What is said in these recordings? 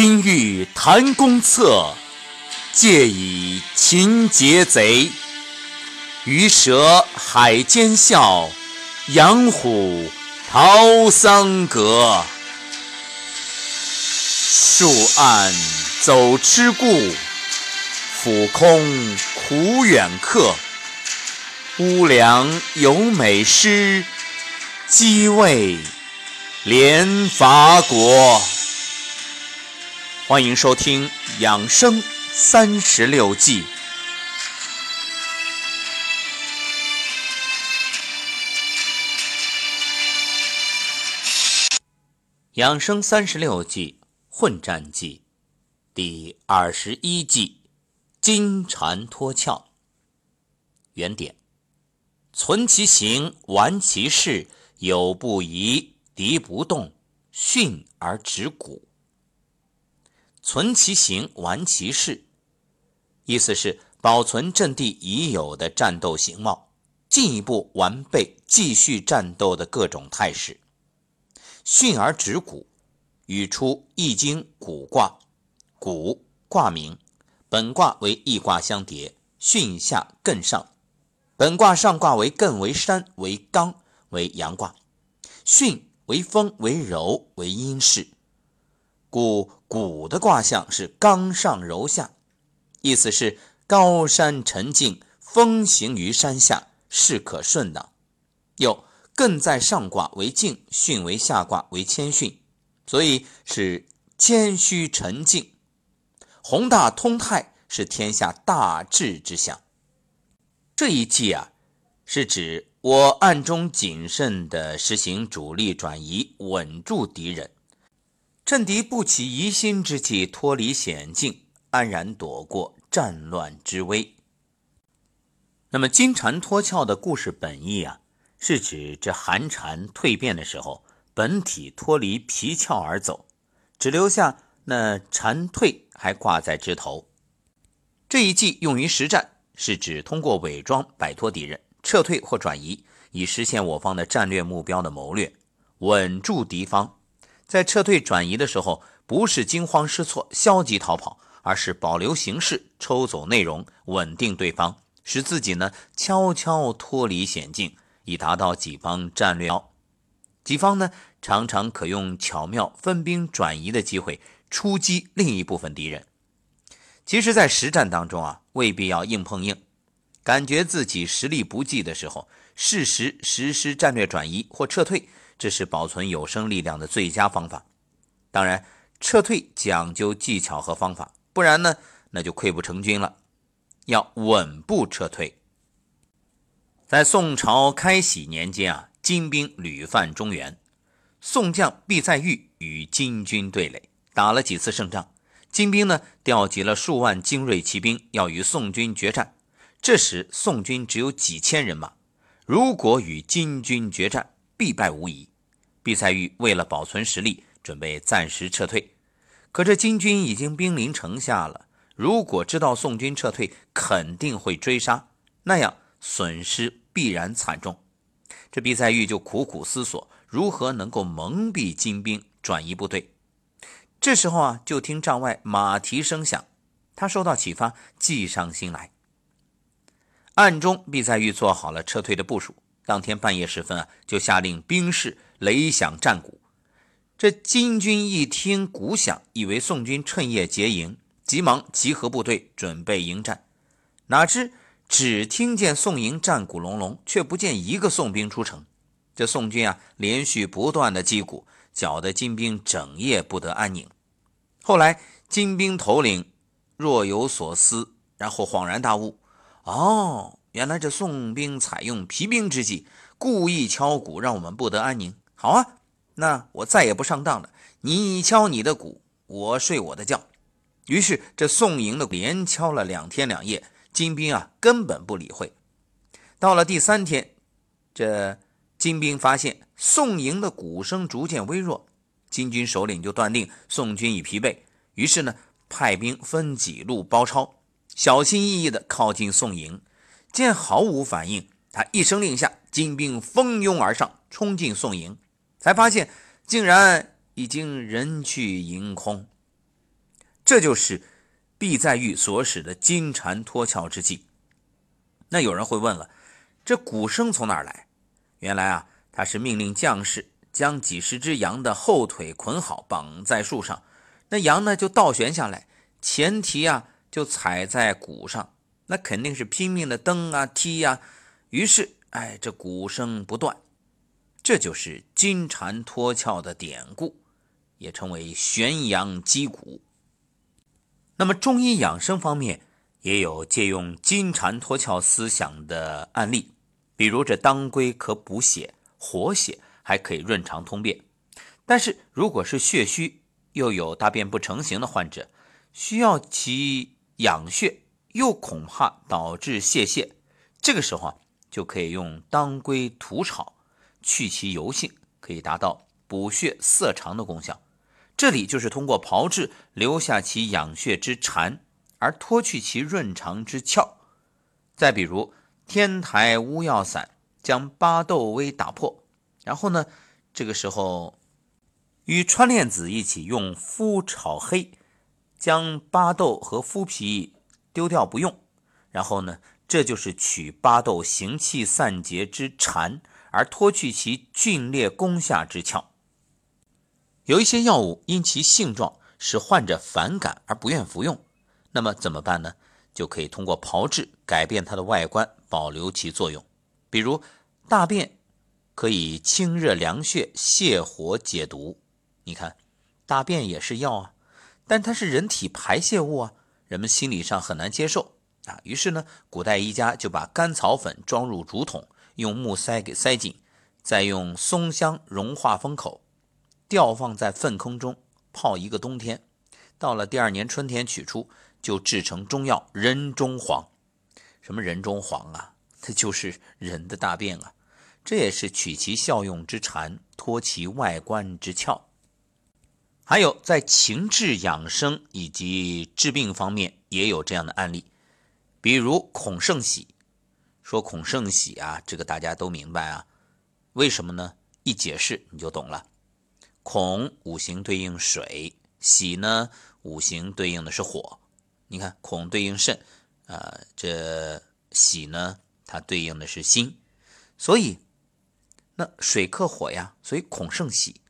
今欲谈公策，借以擒劫贼。鱼蛇海间笑，羊虎逃桑阁。树暗走痴故，俯空苦远客。屋梁有美诗，鸡卫连伐国。欢迎收听《养生三十六计》。养生三十六计。混战计第二十一计：金蝉脱壳。原点：存其形，顽其势，有不疑，敌不动，训而止鼓。存其形，顽其势，意思是保存阵地已有的战斗形貌，进一步完备继续战斗的各种态势。训而止鼓。语出《易经》卜卦，卜卦名，本卦为易卦相叠，巽下艮上。本卦上卦为艮为山为刚为阳卦，巽为风为柔为阴势，故卜的卦象是刚上柔下，意思是高山沉静，风行于山下，势可顺当。又艮在上卦为静，巽为下卦为谦逊。所以是谦虚沉静，宏大通泰是天下大治之象。这一计啊，是指我暗中谨慎地实行主力转移，稳住敌人，趁敌不起疑心之际，脱离险境，安然躲过战乱之危。那么金蝉脱壳的故事本意啊，是指这寒蝉蜕变的时候。本体脱离皮壳而走，只留下那蝉蜕还挂在枝头。这一计用于实战，是指通过伪装摆脱敌人，撤退或转移，以实现我方的战略目标的谋略，稳住敌方。在撤退转移的时候，不是惊慌失措、消极逃跑，而是保留形式，抽走内容，稳定对方，使自己呢悄悄脱离险境，以达到己方战略己方呢？常常可用巧妙分兵转移的机会出击另一部分敌人。其实，在实战当中啊，未必要硬碰硬。感觉自己实力不济的时候，适时实施战略转移或撤退，这是保存有生力量的最佳方法。当然，撤退讲究技巧和方法，不然呢，那就溃不成军了。要稳步撤退。在宋朝开禧年间啊，金兵屡犯中原。宋将毕在玉与金军对垒，打了几次胜仗。金兵呢调集了数万精锐骑兵，要与宋军决战。这时宋军只有几千人马，如果与金军决战，必败无疑。毕赛玉为了保存实力，准备暂时撤退。可这金军已经兵临城下了，如果知道宋军撤退，肯定会追杀，那样损失必然惨重。这毕赛玉就苦苦思索。如何能够蒙蔽金兵转移部队？这时候啊，就听帐外马蹄声响，他受到启发，计上心来。暗中，毕赛玉做好了撤退的部署。当天半夜时分啊，就下令兵士擂响战鼓。这金军一听鼓响，以为宋军趁夜劫营，急忙集合部队准备迎战。哪知只听见宋营战鼓隆隆，却不见一个宋兵出城。这宋军啊，连续不断的击鼓，搅得金兵整夜不得安宁。后来金兵头领若有所思，然后恍然大悟：哦，原来这宋兵采用疲兵之计，故意敲鼓，让我们不得安宁。好啊，那我再也不上当了。你敲你的鼓，我睡我的觉。于是这宋营的连敲了两天两夜，金兵啊根本不理会。到了第三天，这。金兵发现宋营的鼓声逐渐微弱，金军首领就断定宋军已疲惫，于是呢派兵分几路包抄，小心翼翼地靠近宋营。见毫无反应，他一声令下，金兵蜂拥而上，冲进宋营，才发现竟然已经人去营空。这就是毕在玉所使的金蝉脱壳之计。那有人会问了，这鼓声从哪来？原来啊，他是命令将士将几十只羊的后腿捆好，绑在树上，那羊呢就倒悬下来，前蹄啊就踩在鼓上，那肯定是拼命的蹬啊踢呀，于是哎，这鼓声不断，这就是金蝉脱壳的典故，也称为悬羊击鼓。那么中医养生方面也有借用金蝉脱壳思想的案例，比如这当归可补血、活血，还可以润肠通便。但是如果是血虚又有大便不成形的患者，需要其养血，又恐怕导致泄泻，这个时候啊，就可以用当归土炒，去其油性，可以达到补血涩肠的功效。这里就是通过炮制留下其养血之蝉，而脱去其润肠之窍。再比如天台乌药散，将巴豆微打破，然后呢，这个时候与川链子一起用麸炒黑，将巴豆和麸皮丢掉不用，然后呢，这就是取巴豆行气散结之蝉，而脱去其峻烈攻下之窍。有一些药物因其性状使患者反感而不愿服用，那么怎么办呢？就可以通过炮制改变它的外观，保留其作用。比如大便可以清热凉血、泻火解毒。你看，大便也是药啊，但它是人体排泄物啊，人们心理上很难接受啊。于是呢，古代医家就把甘草粉装入竹筒，用木塞给塞紧，再用松香融化封口。吊放在粪坑中泡一个冬天，到了第二年春天取出，就制成中药人中黄。什么人中黄啊？这就是人的大便啊！这也是取其效用之禅，脱其外观之窍。还有在情志养生以及治病方面也有这样的案例，比如孔圣喜。说孔圣喜啊，这个大家都明白啊，为什么呢？一解释你就懂了。孔五行对应水，喜呢五行对应的是火。你看孔对应肾，啊，这喜呢它对应的是心，所以那水克火呀，所以孔圣喜。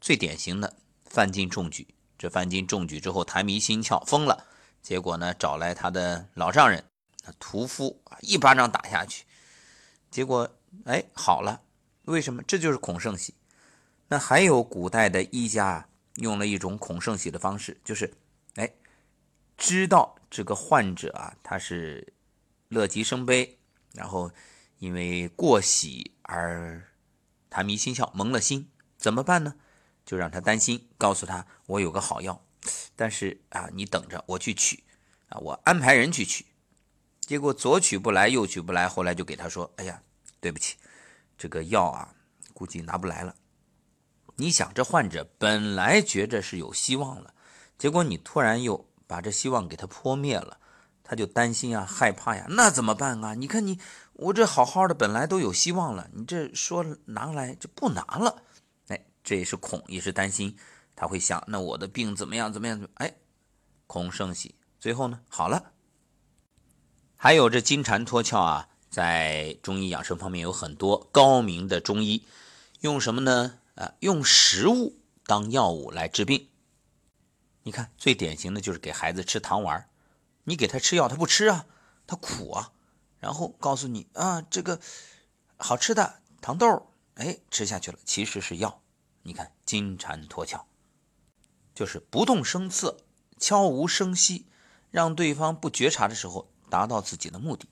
最典型的范进中举，这范进中举之后痰迷心窍疯了，结果呢找来他的老丈人屠夫一巴掌打下去，结果哎好了，为什么？这就是孔圣喜。那还有古代的医家用了一种孔圣喜的方式，就是，哎，知道这个患者啊，他是乐极生悲，然后因为过喜而痰迷心窍，蒙了心，怎么办呢？就让他担心，告诉他我有个好药，但是啊，你等着我去取啊，我安排人去取。结果左取不来，右取不来，后来就给他说，哎呀，对不起，这个药啊，估计拿不来了。你想，这患者本来觉着是有希望了，结果你突然又把这希望给他泼灭了，他就担心啊，害怕呀，那怎么办啊？你看你，我这好好的，本来都有希望了，你这说拿来就不拿了，这也是恐，也是担心，他会想，那我的病怎么样？怎么样？哎，恐生喜，最后呢，好了。还有这金蝉脱壳啊，在中医养生方面有很多高明的中医，用什么呢？啊，用食物当药物来治病。你看，最典型的就是给孩子吃糖丸你给他吃药，他不吃啊，他苦啊。然后告诉你啊，这个好吃的糖豆，哎，吃下去了，其实是药。你看，金蝉脱壳，就是不动声色，悄无声息，让对方不觉察的时候，达到自己的目的。